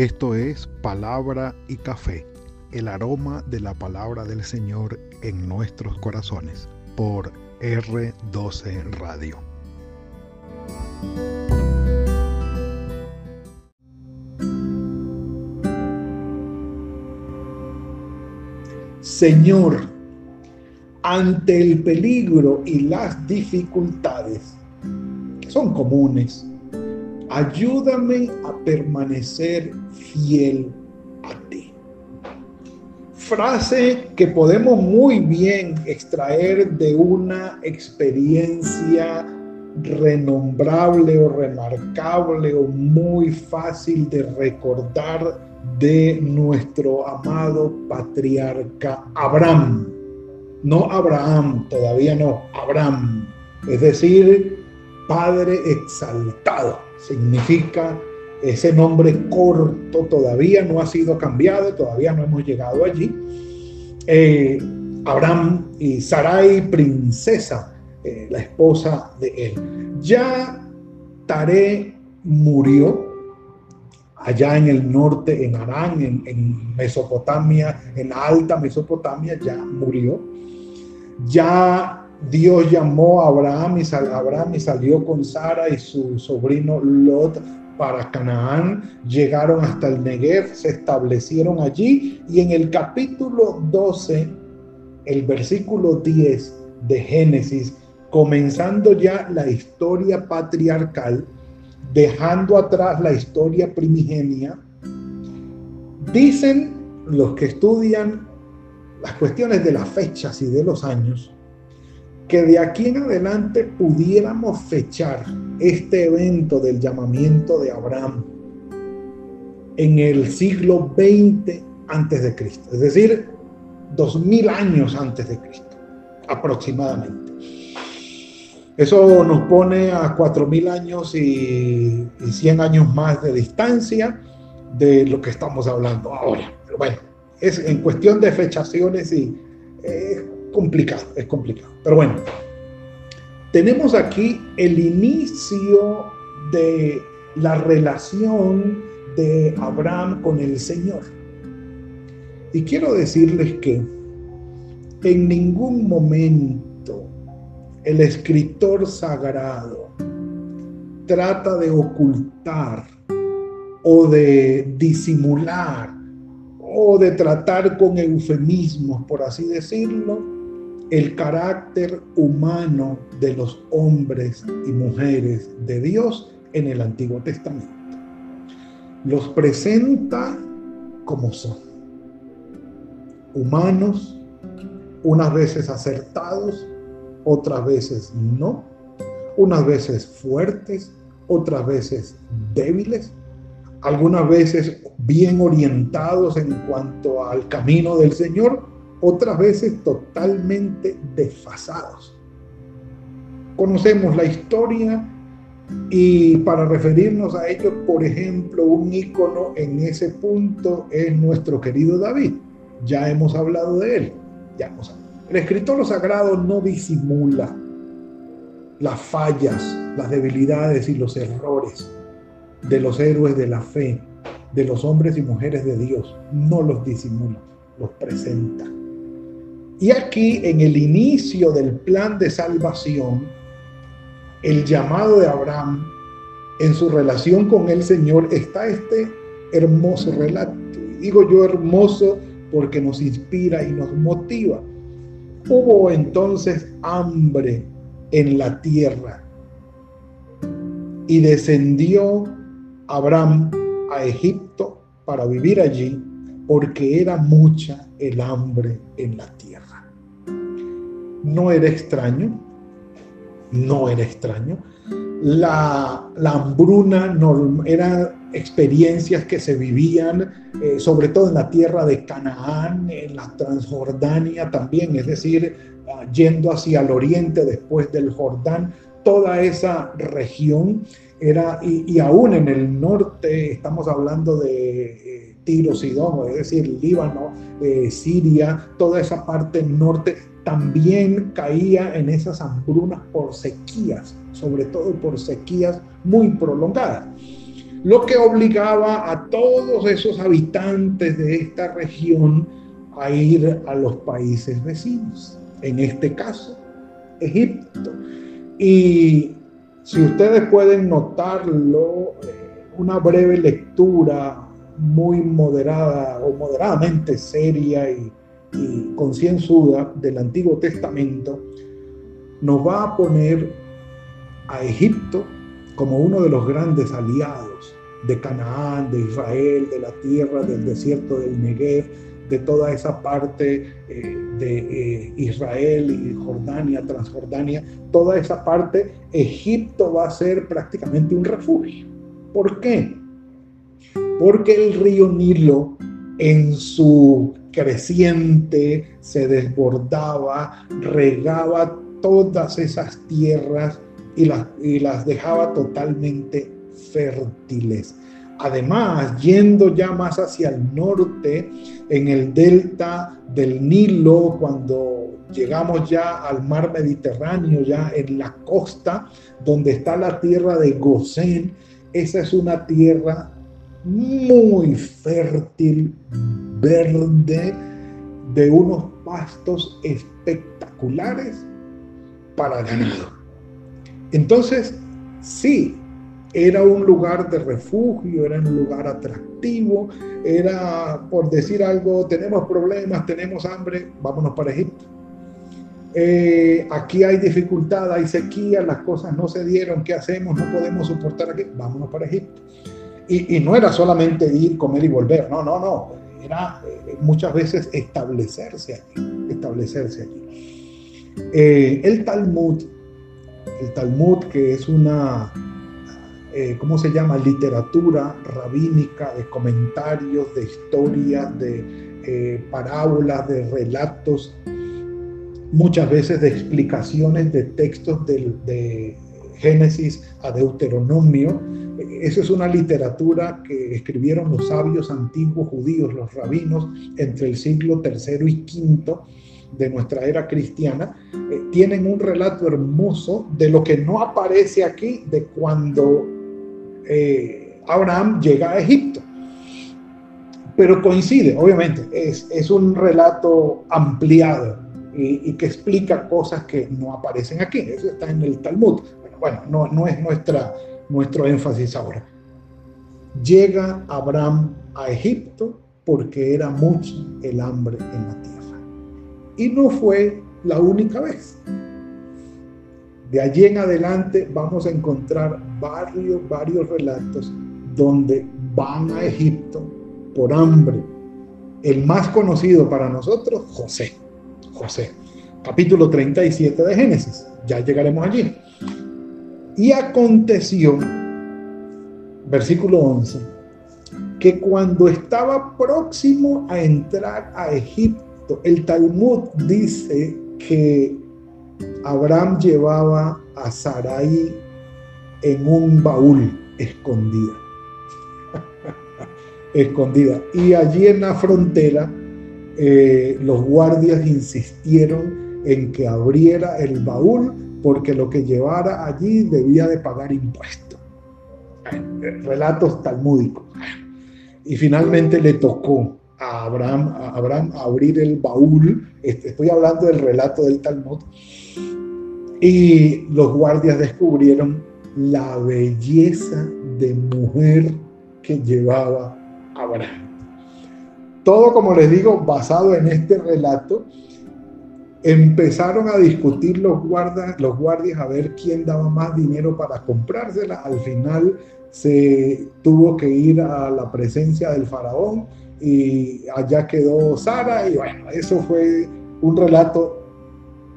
Esto es Palabra y Café, el aroma de la palabra del Señor en nuestros corazones, por R12 Radio. Señor, ante el peligro y las dificultades que son comunes, ayúdame a permanecer fiel a ti. Frase que podemos muy bien extraer de una experiencia renombrable o remarcable o muy fácil de recordar de nuestro amado patriarca Abraham. No Abraham, todavía no, Abraham. Es decir, Padre exaltado. Significa ese nombre corto todavía no ha sido cambiado, todavía no hemos llegado allí. Eh, Abraham y Sarai, princesa, eh, la esposa de él. Ya Taré murió allá en el norte, en Arán, en, Mesopotamia, en alta Mesopotamia, ya murió. Ya Dios llamó a Abraham y, Abraham y salió con Sara y su sobrino Lot para Canaán, llegaron hasta el Negev, se establecieron allí. Y en el capítulo 12, el versículo 10 de Génesis, comenzando ya la historia patriarcal, dejando atrás la historia primigenia, dicen los que estudian las cuestiones de las fechas y de los años, que de aquí en adelante pudiéramos fechar este evento del llamamiento de Abraham en el siglo XX antes de Cristo, es decir, dos mil años antes de Cristo, aproximadamente. Eso nos pone a 4.000 años y, y 100 años más de distancia de lo que estamos hablando ahora. Pero bueno, es en cuestión de fechaciones y es complicado, es complicado. Pero bueno, tenemos aquí el inicio de la relación de Abraham con el Señor. Y quiero decirles que en ningún momento el escritor sagrado trata de ocultar o de disimular o de tratar con eufemismos, por así decirlo, el carácter humano de los hombres y mujeres de Dios en el Antiguo Testamento. Los presenta como son, humanos, unas veces acertados, otras veces no, unas veces fuertes, otras veces débiles, algunas veces bien orientados en cuanto al camino del Señor, otras veces totalmente desfasados. Conocemos la historia y para referirnos a ello, por ejemplo, un ícono en ese punto es nuestro querido David. Ya hemos hablado de él, ya hemos. El escritor sagrado no disimula las fallas, las debilidades y los errores de los héroes de la fe, de los hombres y mujeres de Dios. No los disimula, los presenta. Y aquí, en el inicio del plan de salvación, el llamado de Abraham en su relación con el Señor está este hermoso relato. Digo yo hermoso porque nos inspira y nos motiva. Hubo entonces hambre en la tierra y descendió Abraham a Egipto para vivir allí porque era mucha el hambre en la tierra. No era extraño, no era extraño. La, la hambruna era experiencias que se vivían, eh, sobre todo en la tierra de Canaán, en la Transjordania también, es decir, ah, yendo hacia el oriente después del Jordán, toda esa región era, y, aún en el norte, estamos hablando de eh, Tiro, Sidón, es decir, Líbano, eh, Siria, toda esa parte norte, también caía en esas hambrunas por sequías, sobre todo por sequías muy prolongadas. lo que obligaba a todos esos habitantes de esta región a ir a los países vecinos, en este caso, Egipto. Y si ustedes pueden notarlo, eh, una breve lectura muy moderada o moderadamente seria y, y concienzuda del Antiguo Testamento nos va a poner a Egipto como uno de los grandes aliados de Canaán, de Israel, de la tierra del desierto del Negev, de toda esa parte eh, de eh, Israel y Jordania, Transjordania, toda esa parte, Egipto va a ser prácticamente un refugio. ¿Por qué? Porque el río Nilo en su creciente se desbordaba, regaba todas esas tierras y las, y las dejaba totalmente fértiles. Además, yendo ya más hacia el norte, en el delta del Nilo, cuando llegamos ya al mar Mediterráneo, ya en la costa, donde está la tierra de Gosén, esa es una tierra muy fértil, verde, de unos pastos espectaculares para ganado. Entonces, sí, era un lugar de refugio, era un lugar atractivo, era, por decir algo, tenemos problemas, tenemos hambre, vámonos para Egipto. Eh, aquí hay dificultad, hay sequía, las cosas no se dieron, ¿qué hacemos? No podemos soportar aquí, vámonos para Egipto. Y, no era solamente ir, comer y volver, no, no, no, eh, muchas veces establecerse aquí, establecerse aquí. Eh, el Talmud, el Talmud que es una eh, ¿cómo se llama? Literatura rabínica, de comentarios, de historias, de eh, parábolas, de relatos, muchas veces de explicaciones de textos de, Génesis a Deuteronomio. Esa es una literatura que escribieron los sabios antiguos judíos, los rabinos, entre el siglo III y V de nuestra era cristiana, eh, tienen un relato hermoso de lo que no aparece aquí, de cuando eh, Abraham llega a Egipto. Pero coincide, obviamente, es, es un relato ampliado y, que explica cosas que no aparecen aquí. Eso está en el Talmud. Bueno, no, no es nuestra, nuestro énfasis ahora. Llega Abraham a Egipto porque era mucho el hambre en la tierra. Y no fue la única vez. De allí en adelante vamos a encontrar varios, varios relatos donde van a Egipto por hambre. El más conocido para nosotros, José. José, capítulo 37 de Génesis. Ya llegaremos allí. Y aconteció, versículo 11, que cuando estaba próximo a entrar a Egipto, el Talmud dice que Abraham llevaba a Sarai en un baúl escondida. escondida. Y allí en la frontera eh, los guardias insistieron en que abriera el baúl porque lo que llevara allí debía de pagar impuestos. Relatos talmúdicos. Y finalmente le tocó a Abraham, a Abraham abrir el baúl. Estoy hablando del relato del Talmud y los guardias descubrieron la belleza de mujer que llevaba Abraham. Todo, como les digo, basado en este relato, empezaron a discutir los guardias, los guardias a ver quién daba más dinero para comprársela. Al final se tuvo que ir a la presencia del faraón y allá quedó Sara y bueno, eso fue un relato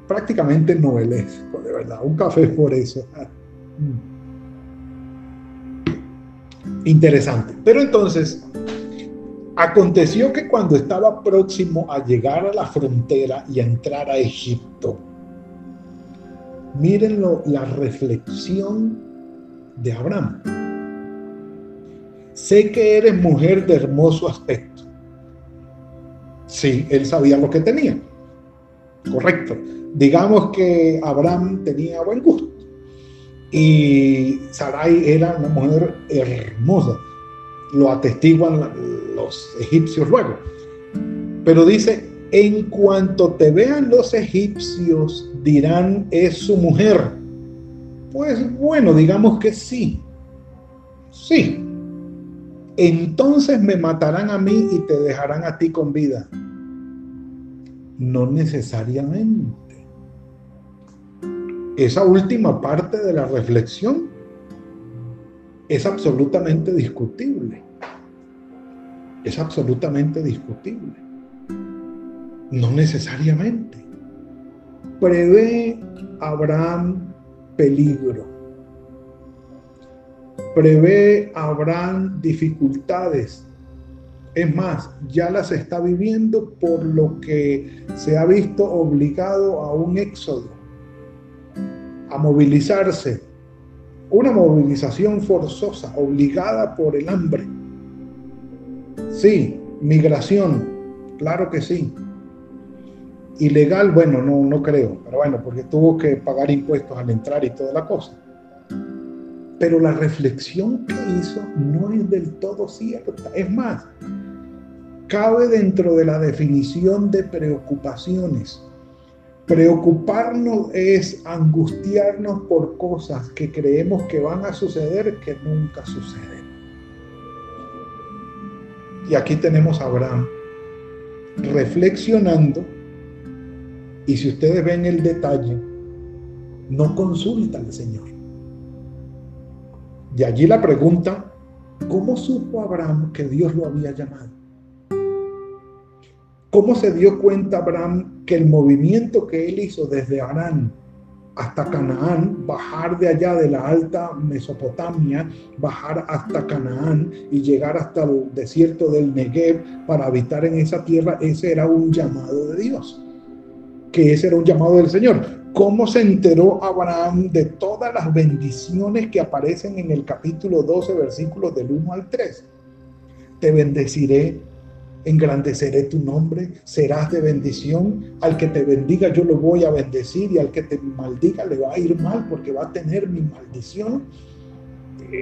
prácticamente novelesco, de verdad. Un café por eso. Interesante. Pero entonces, aconteció que cuando estaba próximo a llegar a la frontera y entrar a Egipto, mírenlo, la reflexión de Abraham. Sé que eres mujer de hermoso aspecto. Sí, él sabía lo que tenía. Correcto digamos que Abraham tenía buen gusto Y Sarai era una mujer hermosa. Lo atestiguan los egipcios luego. Pero dice, en cuanto te vean los egipcios, dirán, es su mujer. Pues bueno, digamos que sí. Sí. Entonces me matarán a mí y te dejarán a ti con vida. No necesariamente. Esa última parte de la reflexión es absolutamente discutible. Es absolutamente discutible. No necesariamente. Prevé Abraham peligro. Prevé Abraham dificultades. Es más, ya las está viviendo por lo que se ha visto obligado a un éxodo, a movilizarse. Una movilización forzosa, obligada por el hambre. Sí, migración, claro que sí. Ilegal, bueno, no, no creo, pero bueno, porque tuvo que pagar impuestos al entrar y toda la cosa. Pero la reflexión que hizo no es del todo cierta. Es más, cabe dentro de la definición de preocupaciones. Preocuparnos es angustiarnos por cosas que creemos que van a suceder que nunca suceden. Y aquí tenemos a Abraham reflexionando y si ustedes ven el detalle, no consulta al Señor. De allí la pregunta, ¿cómo supo Abraham que Dios lo había llamado? ¿Cómo se dio cuenta Abraham que el movimiento que él hizo desde Arán hasta Canaán, bajar de allá de la alta Mesopotamia, bajar hasta Canaán y llegar hasta el desierto del Negev para habitar en esa tierra, ese era un llamado de Dios que ese era un llamado del Señor. ¿Cómo se enteró Abraham de todas las bendiciones que aparecen en el capítulo 12, versículos del 1 al 3? Te bendeciré, engrandeceré tu nombre, serás de bendición. Al que te bendiga yo lo voy a bendecir y al que te maldiga le va a ir mal porque va a tener mi maldición.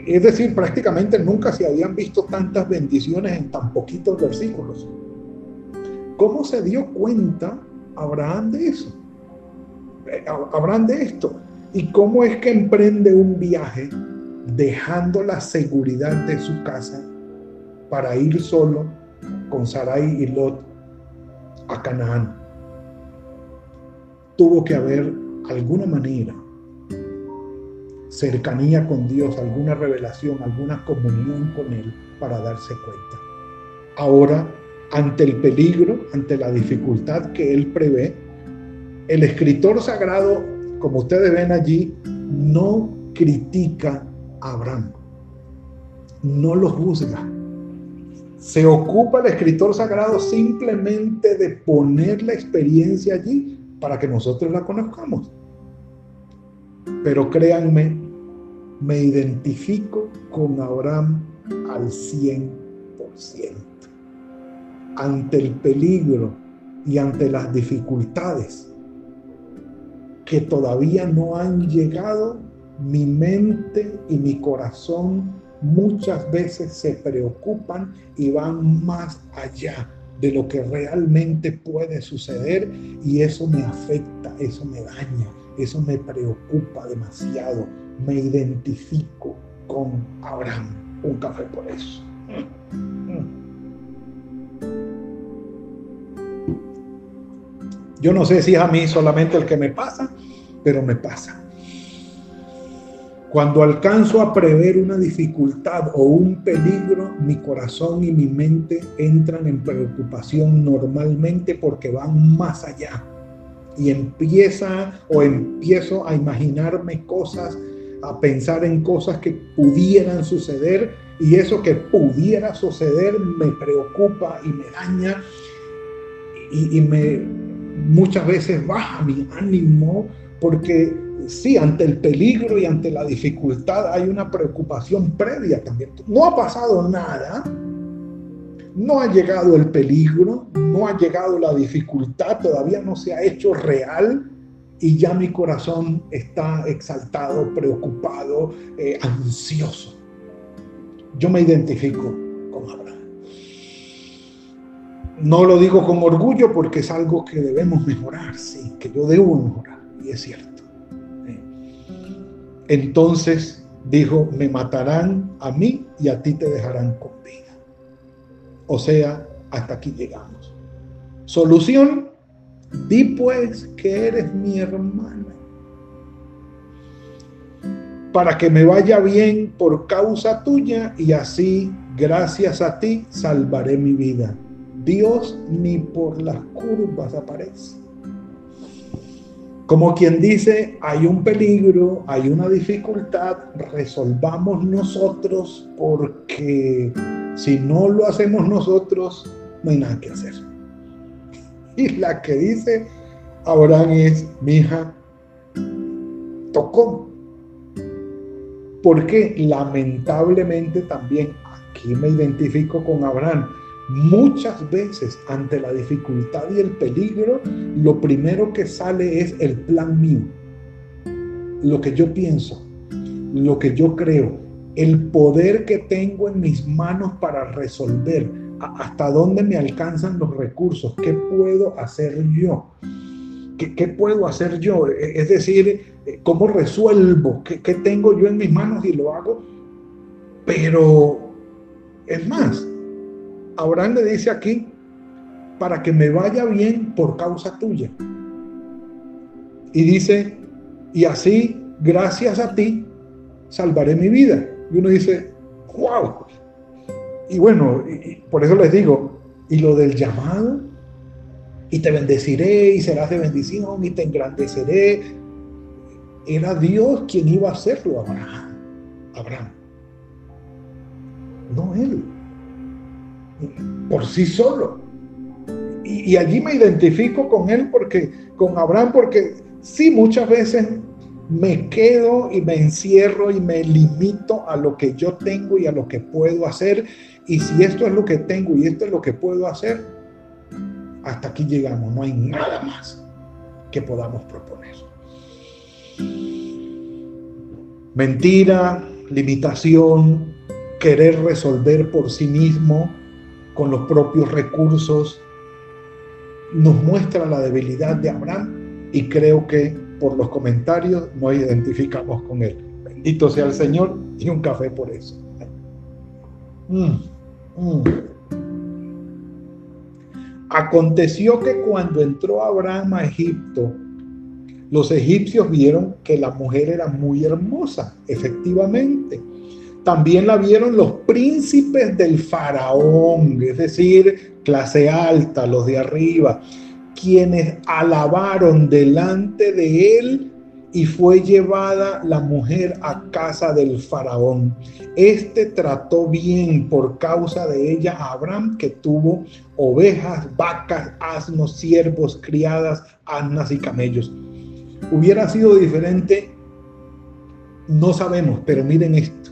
Es decir, prácticamente nunca se habían visto tantas bendiciones en tan poquitos versículos. ¿Cómo se dio cuenta Abraham de eso. Eh, Abraham de esto. ¿Y cómo es que emprende un viaje dejando la seguridad de su casa para ir solo con Sarai y Lot a Canaán? Tuvo que haber alguna manera, cercanía con Dios, alguna revelación, alguna comunión con Él para darse cuenta. Ahora ante el peligro, ante la dificultad que él prevé, el escritor sagrado, como ustedes ven allí, no critica a Abraham, no lo juzga. Se ocupa el escritor sagrado simplemente de poner la experiencia allí para que nosotros la conozcamos. Pero créanme, me identifico con Abraham al 100% ante el peligro y ante las dificultades que todavía no han llegado, mi mente y mi corazón muchas veces se preocupan y van más allá de lo que realmente puede suceder y eso me afecta, eso me daña, eso me preocupa demasiado. Me identifico con Abraham. Un café por eso. Yo no sé si es a mí solamente el que me pasa, pero me pasa. Cuando alcanzo a prever una dificultad o un peligro, mi corazón y mi mente entran en preocupación normalmente porque van más allá. Y empieza o empiezo a imaginarme cosas, a pensar en cosas que pudieran suceder y eso que pudiera suceder me preocupa y me daña y, me, muchas veces baja mi ánimo porque sí, ante el peligro y ante la dificultad hay una preocupación previa también. No ha pasado nada, no ha llegado el peligro, no ha llegado la dificultad, todavía no se ha hecho real y ya mi corazón está exaltado, preocupado, eh, ansioso. Yo me identifico con Abraham. No lo digo con orgullo porque es algo que debemos mejorar, sí, que yo debo mejorar, y es cierto. Entonces dijo, me matarán a mí y a ti te dejarán con vida. O sea, hasta aquí llegamos. Solución, di pues que eres mi hermana. Para que me vaya bien por causa tuya y así, gracias a ti, salvaré mi vida. Dios ni por las curvas aparece. Como quien dice, hay un peligro, hay una dificultad, resolvamos nosotros porque si no lo hacemos nosotros, no hay nada que hacer. Y la que dice Abraham es, mi hija, tocó. Porque lamentablemente también aquí me identifico con Abraham Muchas veces ante la dificultad y el peligro, lo primero que sale es el plan mío, lo que yo pienso, lo que yo creo, el poder que tengo en mis manos para resolver, hasta dónde me alcanzan los recursos, qué puedo hacer yo. ¿Qué, puedo hacer yo? E, es decir, ¿cómo resuelvo? ¿Qué, ¿Qué tengo yo en mis manos y lo hago? Pero, es más, Abraham le dice aquí, para que me vaya bien por causa tuya. Y dice, y así, gracias a ti, salvaré mi vida. Y uno dice, wow. Y bueno, por eso les digo, y lo del llamado, y te bendeciré, y serás de bendición, y te engrandeceré. Era Dios quien iba a hacerlo, Abraham. Abraham. No él por sí solo. Y, allí me identifico con él porque, con Abraham, porque sí, muchas veces me quedo y me encierro y me limito a lo que yo tengo y a lo que puedo hacer. Y si esto es lo que tengo y esto es lo que puedo hacer, hasta aquí llegamos. No hay nada más que podamos proponer. Mentira, limitación, querer resolver por sí mismo, con los propios recursos, nos muestra la debilidad de Abraham y creo que por los comentarios nos identificamos con él. Bendito sea el Señor y un café por eso. Mm, mm. Aconteció que cuando entró Abraham a Egipto, los egipcios vieron que la mujer era muy hermosa, efectivamente también la vieron los príncipes del faraón, es decir, clase alta, los de arriba, quienes alabaron delante de él y fue llevada la mujer a casa del faraón. Este trató bien por causa de ella a Abraham, que tuvo ovejas, vacas, asnos, siervos, criadas, asnas y camellos. Hubiera sido diferente, no sabemos, pero miren esto.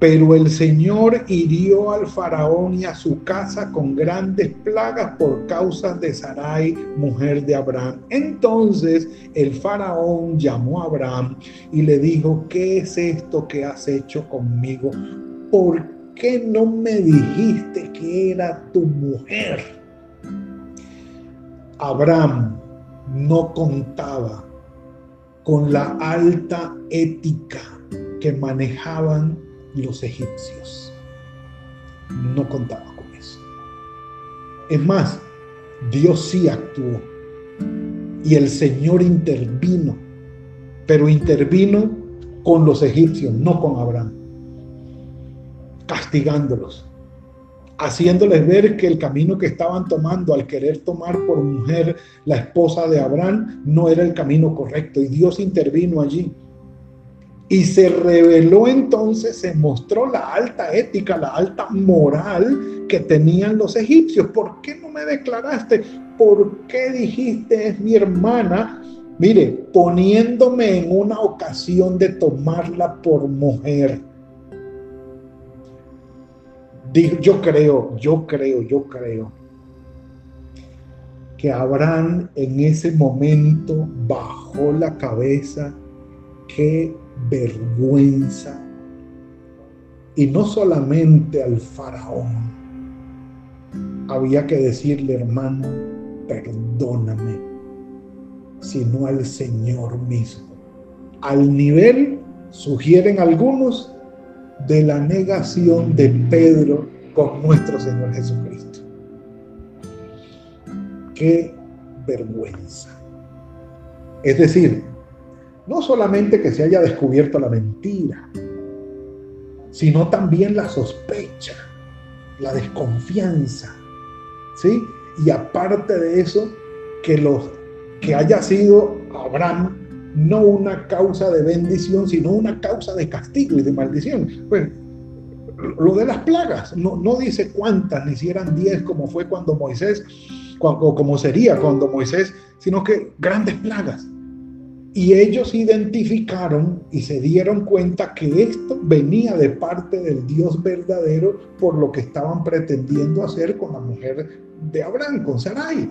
Pero el Señor hirió al faraón y a su casa con grandes plagas por causa de Sarai, mujer de Abraham. Entonces el faraón llamó a Abraham y le dijo, ¿qué es esto que has hecho conmigo? ¿Por qué no me dijiste que era tu mujer? Abraham no contaba con la alta ética que manejaban los egipcios. No contaba con eso. Es más, Dios sí actuó y el Señor intervino, pero intervino con los egipcios, no con Abraham, castigándolos, haciéndoles ver que el camino que estaban tomando al querer tomar por mujer la esposa de Abraham no era el camino correcto y Dios intervino allí y se reveló entonces, se mostró la alta ética, la alta moral que tenían los egipcios. ¿Por qué no me declaraste? ¿Por qué dijiste es mi hermana? Mire, poniéndome en una ocasión de tomarla por mujer. Yo creo, yo creo, yo creo que Abraham en ese momento bajó la cabeza. Qué vergüenza. Y no solamente al faraón. Había que decirle, hermano, perdóname, sino al Señor mismo. Al nivel, sugieren algunos, de la negación de Pedro con nuestro Señor Jesucristo. Qué vergüenza. Es decir, no solamente que se haya descubierto la mentira, sino también la sospecha, la desconfianza, ¿sí? Y aparte de eso, que los que haya sido Abraham no una causa de bendición, sino una causa de castigo y de maldición. Pues lo de las plagas, no, no dice cuántas, ni si eran diez como fue cuando Moisés, o como sería cuando Moisés, sino que grandes plagas. Y ellos identificaron y se dieron cuenta que esto venía de parte del Dios verdadero por lo que estaban pretendiendo hacer con la mujer de Abraham, con Sarai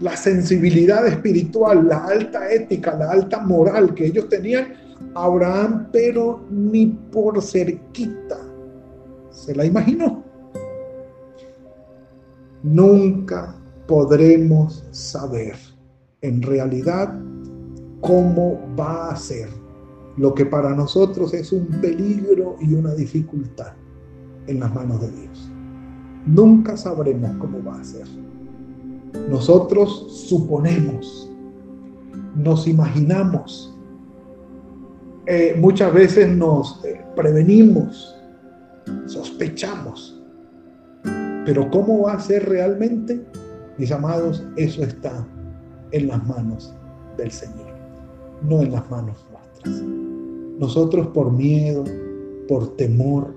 la sensibilidad espiritual, la alta ética, la alta moral que ellos tenían, Abraham, pero ni por cerquita se la imaginó. Nunca podremos saber en realidad cómo va a ser lo que para nosotros es un peligro y una dificultad en las manos de Dios. Nunca sabremos cómo va a ser. Nosotros suponemos, nos imaginamos, eh, muchas veces nos eh, prevenimos, sospechamos. Pero ¿cómo va a ser realmente? Mis amados, eso está en las manos del Señor, no en las manos nuestras. Nosotros por miedo, por temor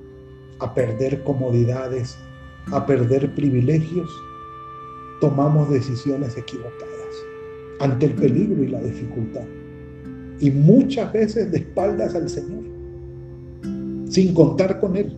a perder comodidades, a perder privilegios, tomamos decisiones equivocadas ante el peligro y la dificultad. Y muchas veces de espaldas al Señor, sin contar con Él.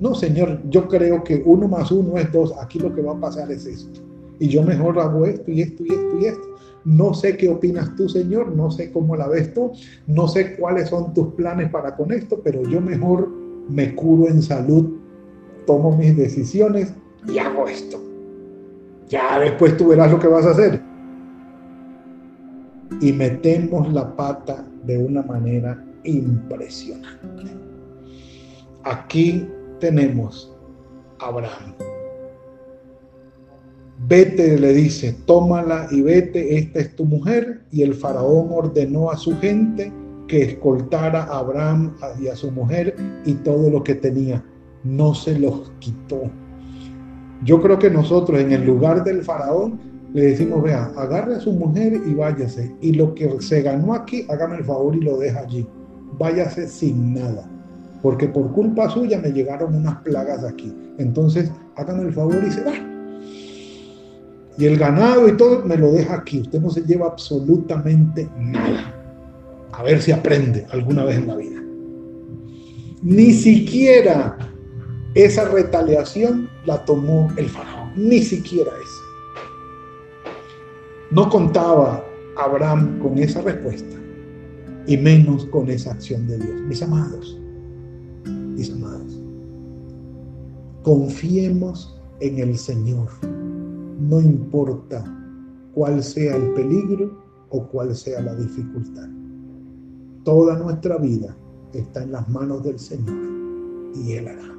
No, Señor, yo creo que uno más uno es dos. Aquí lo que va a pasar es esto. Y yo mejor hago esto y esto y esto y esto. No sé qué opinas tú, Señor. No sé cómo la ves tú. No sé cuáles son tus planes para con esto, pero yo mejor me curo en salud, tomo mis decisiones y hago esto. Ya después tú verás lo que vas a hacer. Y metemos la pata de una manera impresionante. Aquí tenemos a Abraham. Vete, le dice, tómala y vete, esta es tu mujer. Y el faraón ordenó a su gente que escoltara a Abraham y a su mujer y todo lo que tenía. No se los quitó yo creo que nosotros en el lugar del faraón le decimos, vea, agarre a su mujer y váyase. Y lo que se ganó aquí, hágame el favor y lo deja allí. Váyase sin nada. Porque por culpa suya me llegaron unas plagas aquí. Entonces, hágame el favor y se va. Y el ganado y todo me lo deja aquí. Usted no se lleva absolutamente nada. A ver si aprende alguna vez en la vida. Ni siquiera esa retaliación la tomó el faraón, ni siquiera eso. No contaba Abraham con esa respuesta y menos con esa acción de Dios. Mis amados, mis amados, confiemos en el Señor, no importa cuál sea el peligro o cuál sea la dificultad. Toda nuestra vida está en las manos del Señor y Él hará.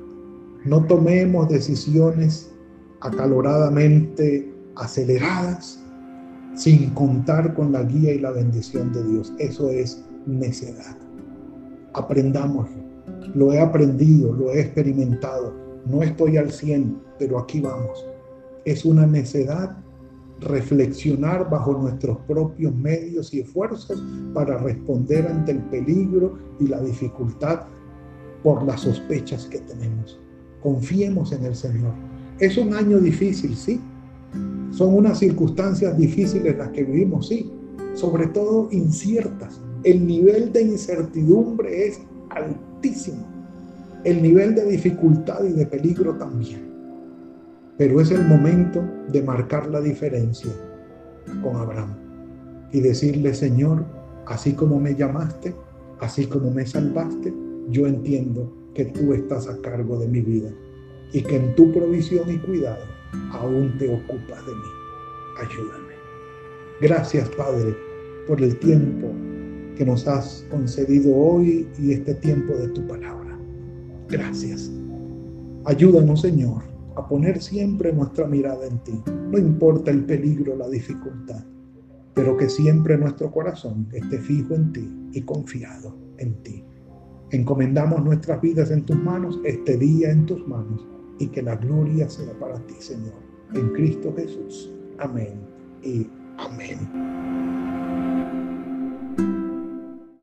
No tomemos decisiones acaloradamente aceleradas sin contar con la guía y la bendición de Dios. Eso es necedad. Aprendámoslo. Lo he aprendido, lo he experimentado. No estoy al 100, pero aquí vamos. Es una necedad reflexionar bajo nuestros propios medios y esfuerzos para responder ante el peligro y la dificultad por las sospechas que tenemos. Confiemos en el Señor. Es un año difícil, sí. Son unas circunstancias difíciles las que vivimos, sí. Sobre todo inciertas. El nivel de incertidumbre es altísimo. El nivel de dificultad y de peligro también. Pero es el momento de marcar la diferencia con Abraham y decirle, Señor, así como me llamaste, así como me salvaste, yo entiendo que tú estás a cargo de mi vida y que en tu provisión y cuidado aún te ocupas de mí. Ayúdame. Gracias, Padre, por el tiempo que nos has concedido hoy y este tiempo de tu palabra. Gracias. Ayúdanos, Señor, a poner siempre nuestra mirada en ti. No importa el peligro, la dificultad, pero que siempre nuestro corazón esté fijo en ti y confiado en ti. Encomendamos nuestras vidas en tus manos, este día en tus manos, y que la gloria sea para ti, Señor, en Cristo Jesús. Amén y amén.